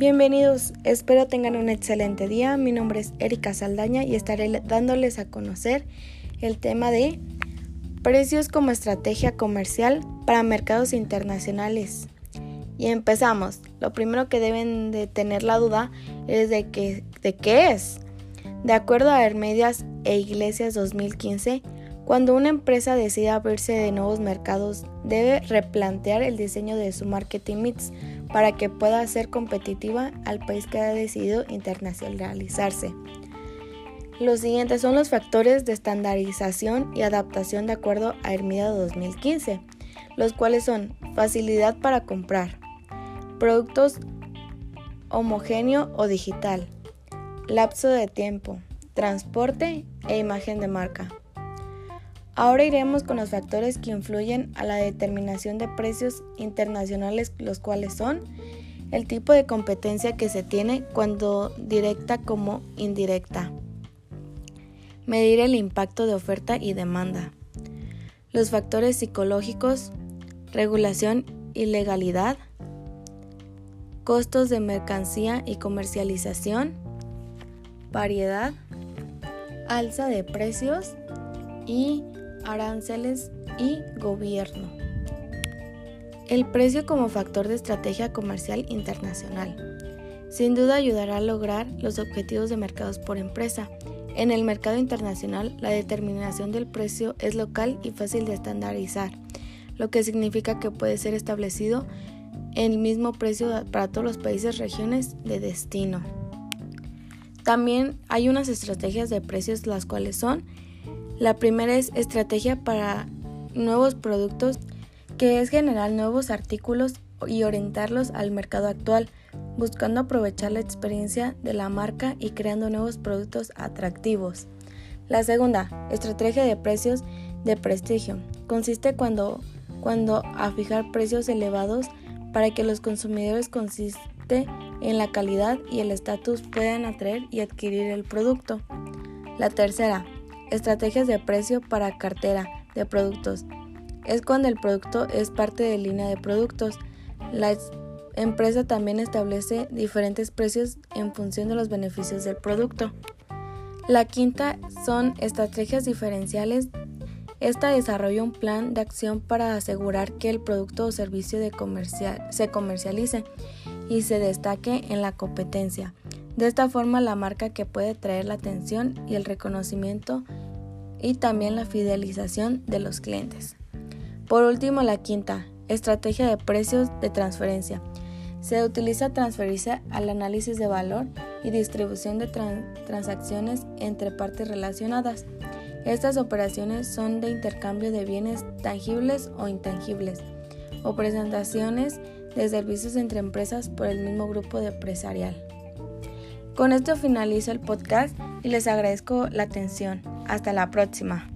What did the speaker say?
Bienvenidos, espero tengan un excelente día. Mi nombre es Erika Saldaña y estaré dándoles a conocer el tema de precios como estrategia comercial para mercados internacionales. Y empezamos. Lo primero que deben de tener la duda es de, que, de qué es. De acuerdo a Hermedias e Iglesias 2015, cuando una empresa decide abrirse de nuevos mercados, debe replantear el diseño de su marketing mix para que pueda ser competitiva al país que ha decidido internacionalizarse. Los siguientes son los factores de estandarización y adaptación de acuerdo a Hermida 2015, los cuales son facilidad para comprar, productos homogéneo o digital, lapso de tiempo, transporte e imagen de marca. Ahora iremos con los factores que influyen a la determinación de precios internacionales, los cuales son el tipo de competencia que se tiene cuando directa como indirecta, medir el impacto de oferta y demanda, los factores psicológicos, regulación y legalidad, costos de mercancía y comercialización, variedad, alza de precios y aranceles y gobierno. El precio como factor de estrategia comercial internacional. Sin duda ayudará a lograr los objetivos de mercados por empresa. En el mercado internacional, la determinación del precio es local y fácil de estandarizar, lo que significa que puede ser establecido el mismo precio para todos los países regiones de destino. También hay unas estrategias de precios las cuales son la primera es estrategia para nuevos productos, que es generar nuevos artículos y orientarlos al mercado actual, buscando aprovechar la experiencia de la marca y creando nuevos productos atractivos. La segunda, estrategia de precios de prestigio, consiste cuando, cuando a fijar precios elevados para que los consumidores consiste en la calidad y el estatus puedan atraer y adquirir el producto. La tercera, Estrategias de precio para cartera de productos. Es cuando el producto es parte de línea de productos. La empresa también establece diferentes precios en función de los beneficios del producto. La quinta son estrategias diferenciales. Esta desarrolla un plan de acción para asegurar que el producto o servicio de comercial, se comercialice y se destaque en la competencia. De esta forma, la marca que puede traer la atención y el reconocimiento y también la fidelización de los clientes. Por último, la quinta, estrategia de precios de transferencia. Se utiliza transferirse al análisis de valor y distribución de transacciones entre partes relacionadas. Estas operaciones son de intercambio de bienes tangibles o intangibles, o presentaciones de servicios entre empresas por el mismo grupo de empresarial. Con esto finalizo el podcast y les agradezco la atención. Hasta la próxima.